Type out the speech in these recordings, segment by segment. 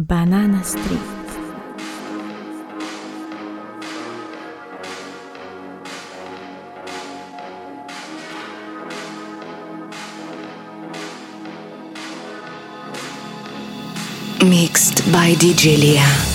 Banana Street. Mixed by DJ Liya.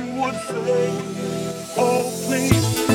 You would fake? Oh please,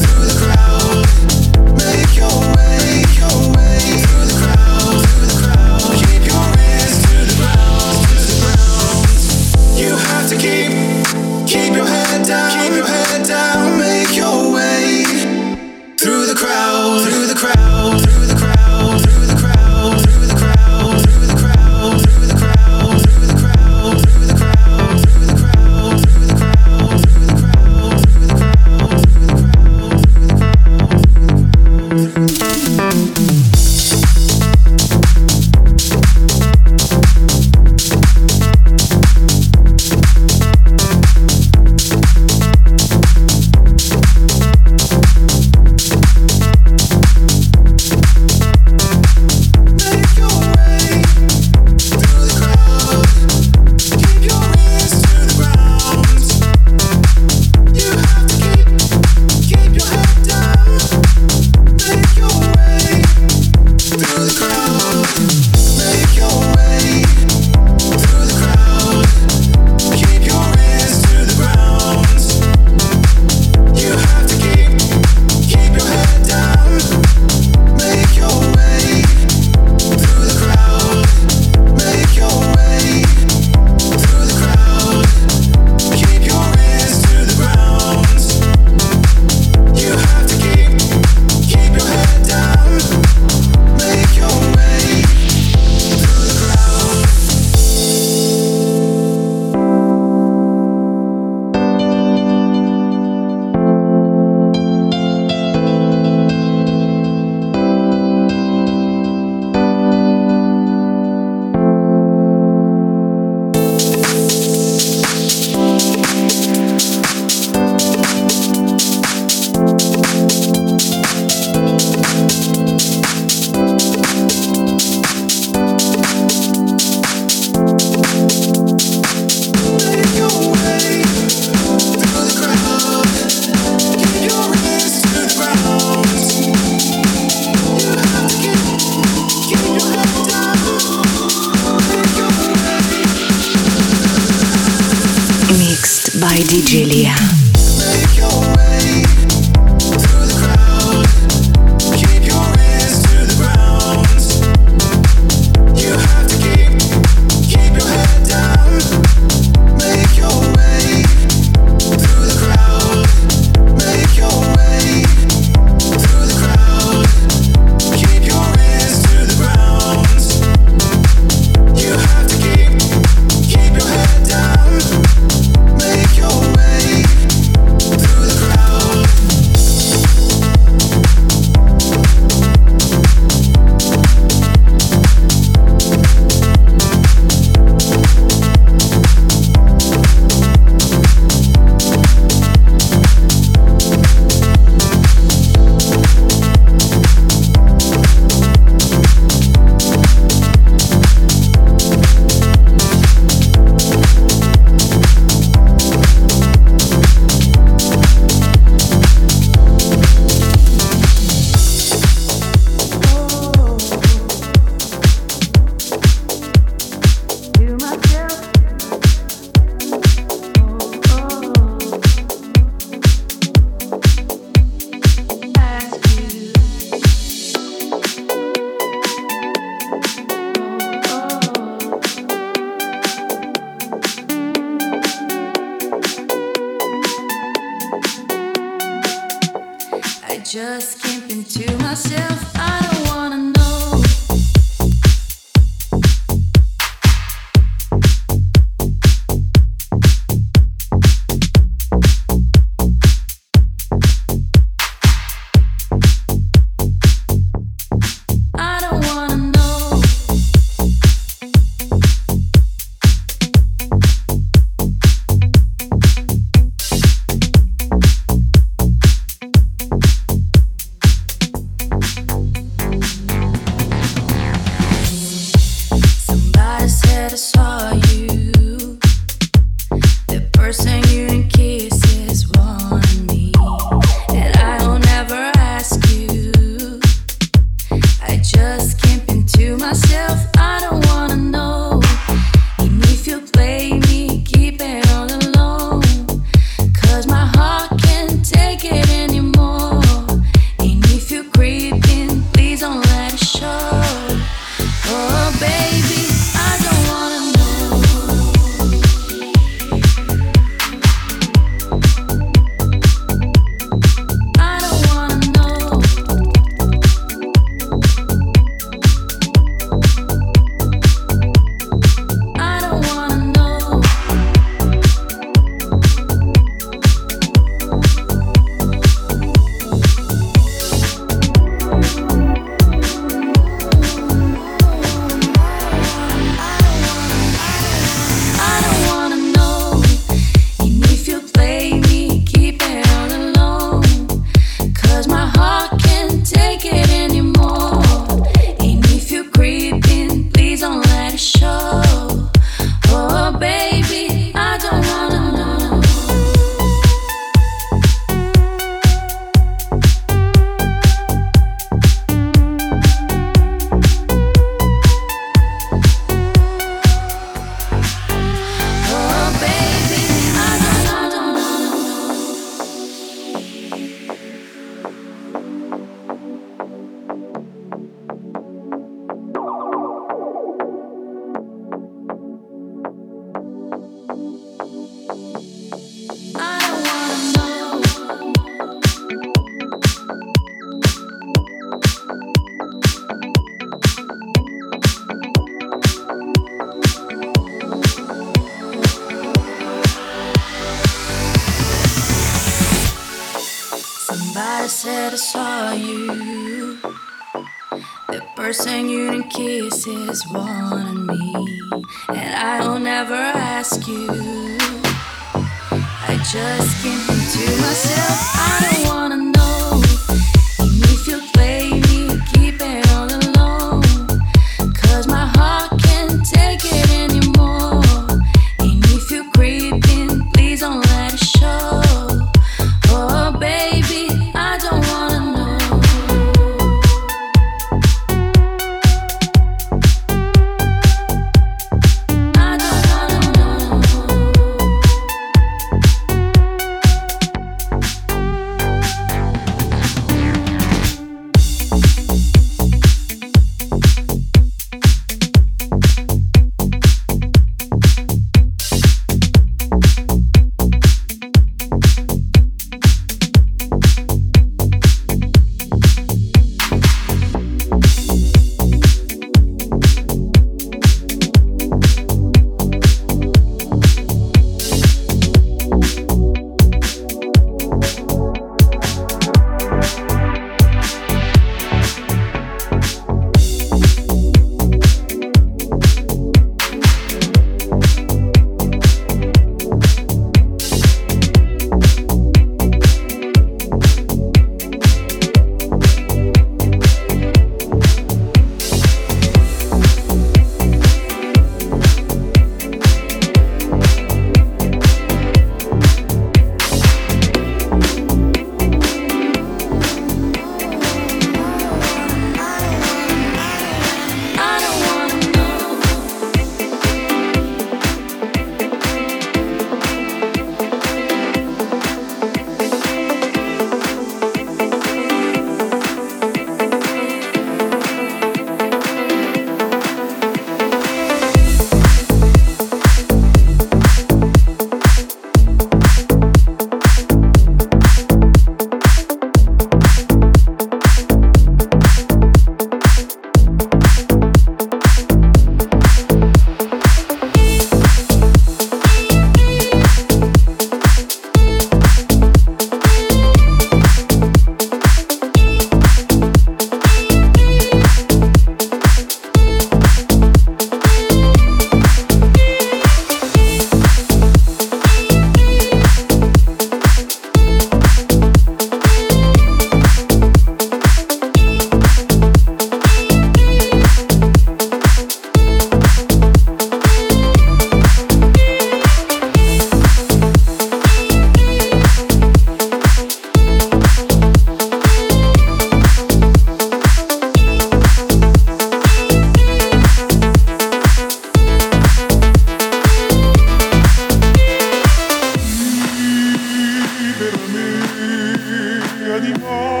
anymore.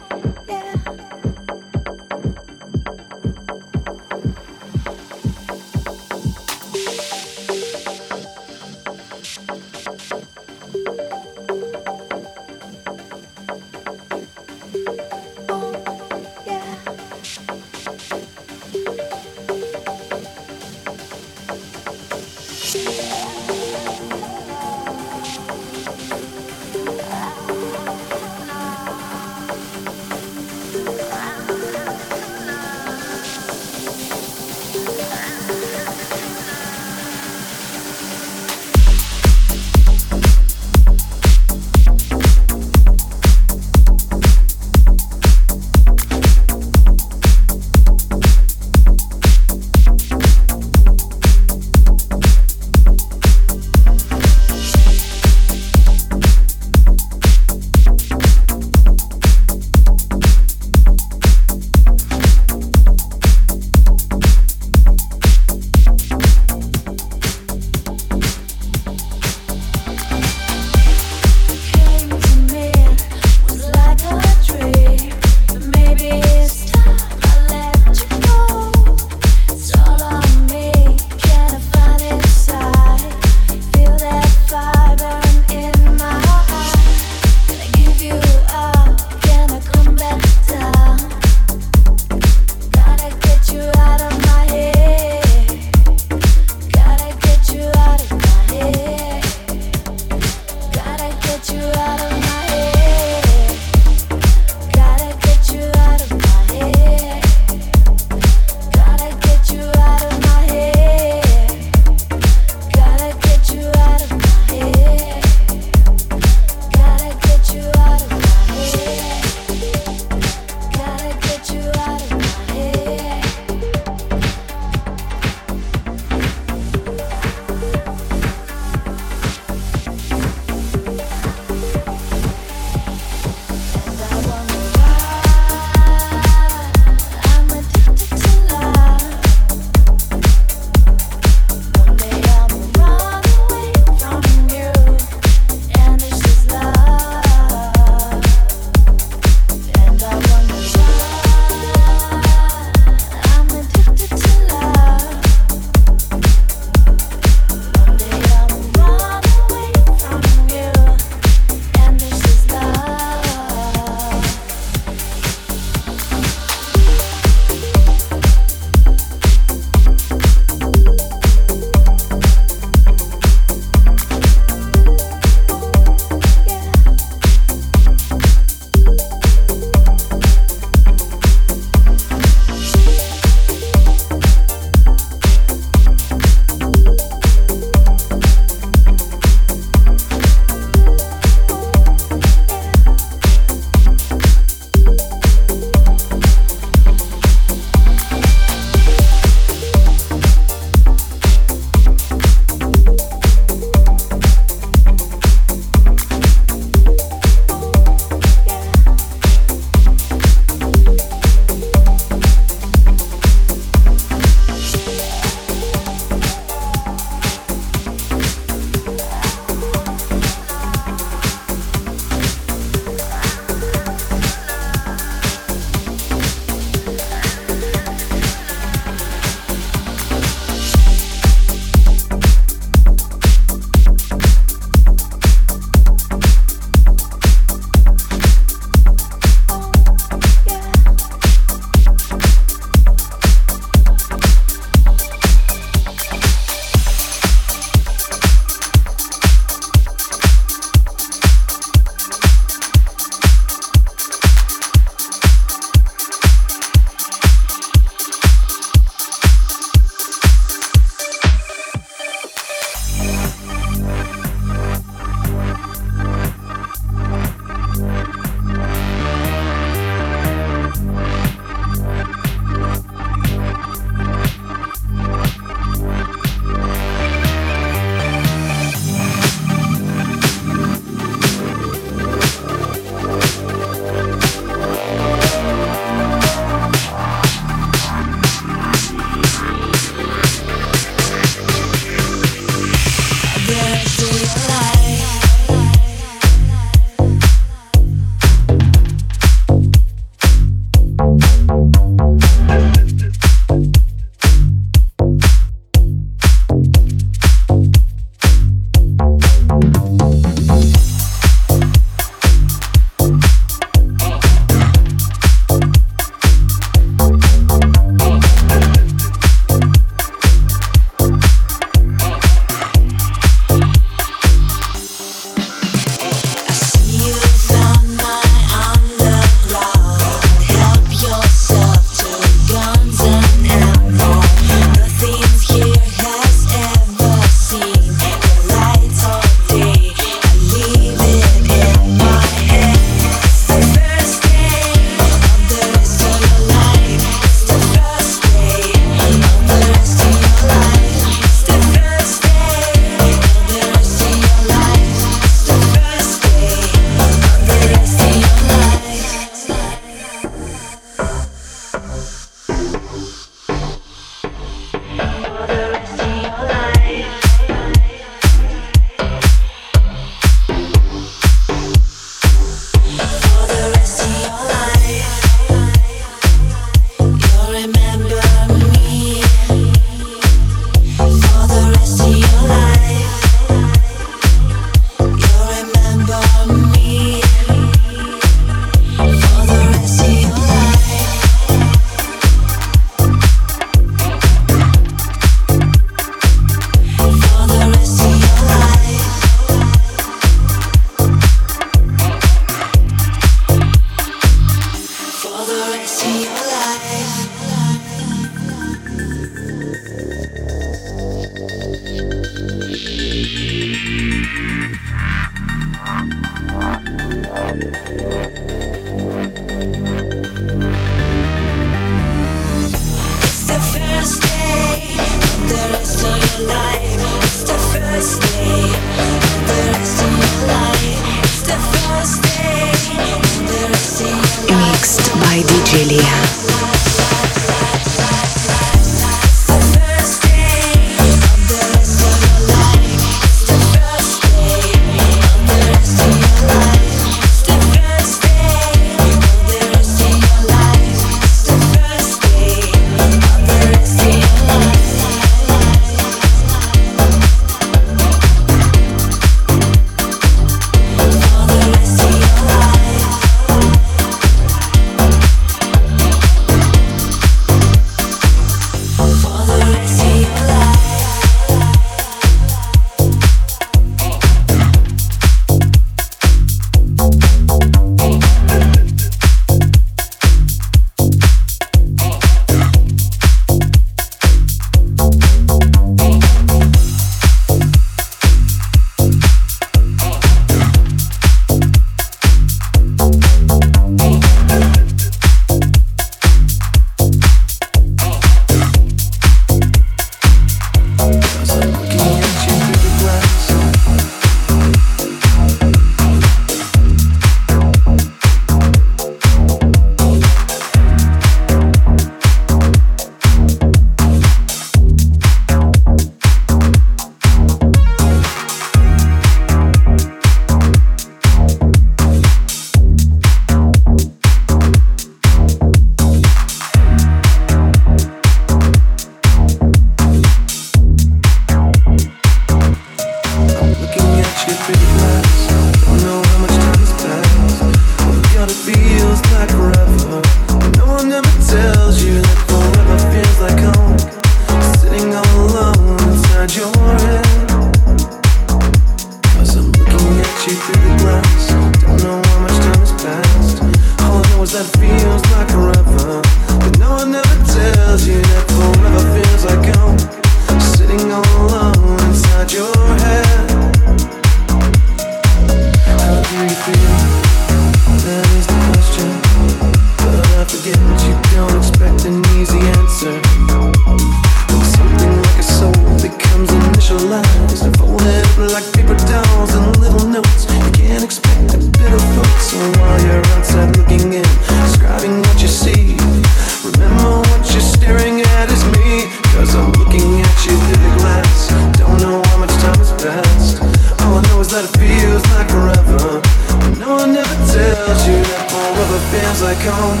that it feels like forever. But no one ever tells you that forever feels like home.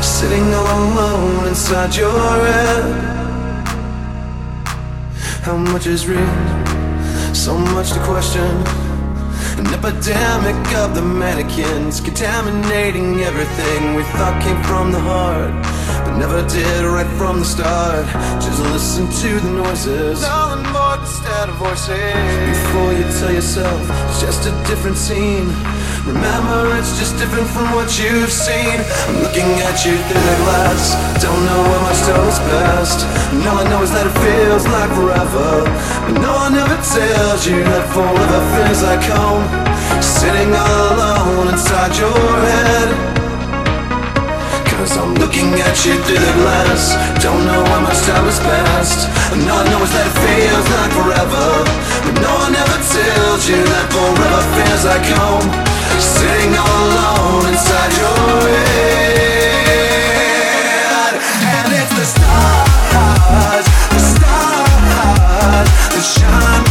Sitting all alone inside your head. How much is real? So much to question. An epidemic of the mannequins contaminating everything we thought came from the heart, but never did right from the start. Just listen to the noises out of voices. Before you tell yourself it's just a different scene. Remember, it's just different from what you've seen. I'm looking at you through the glass. Don't know what my soul's past. And all I know is that it feels like forever. But no one ever tells you that forever feels like home. Sitting all alone inside your head. Cause I'm looking at you through the glass. Don't know how much time has passed. And all I know is that it feels like forever. But no one ever tells you that forever feels like home. Sitting all alone inside your head. And it's the stars, the stars that shine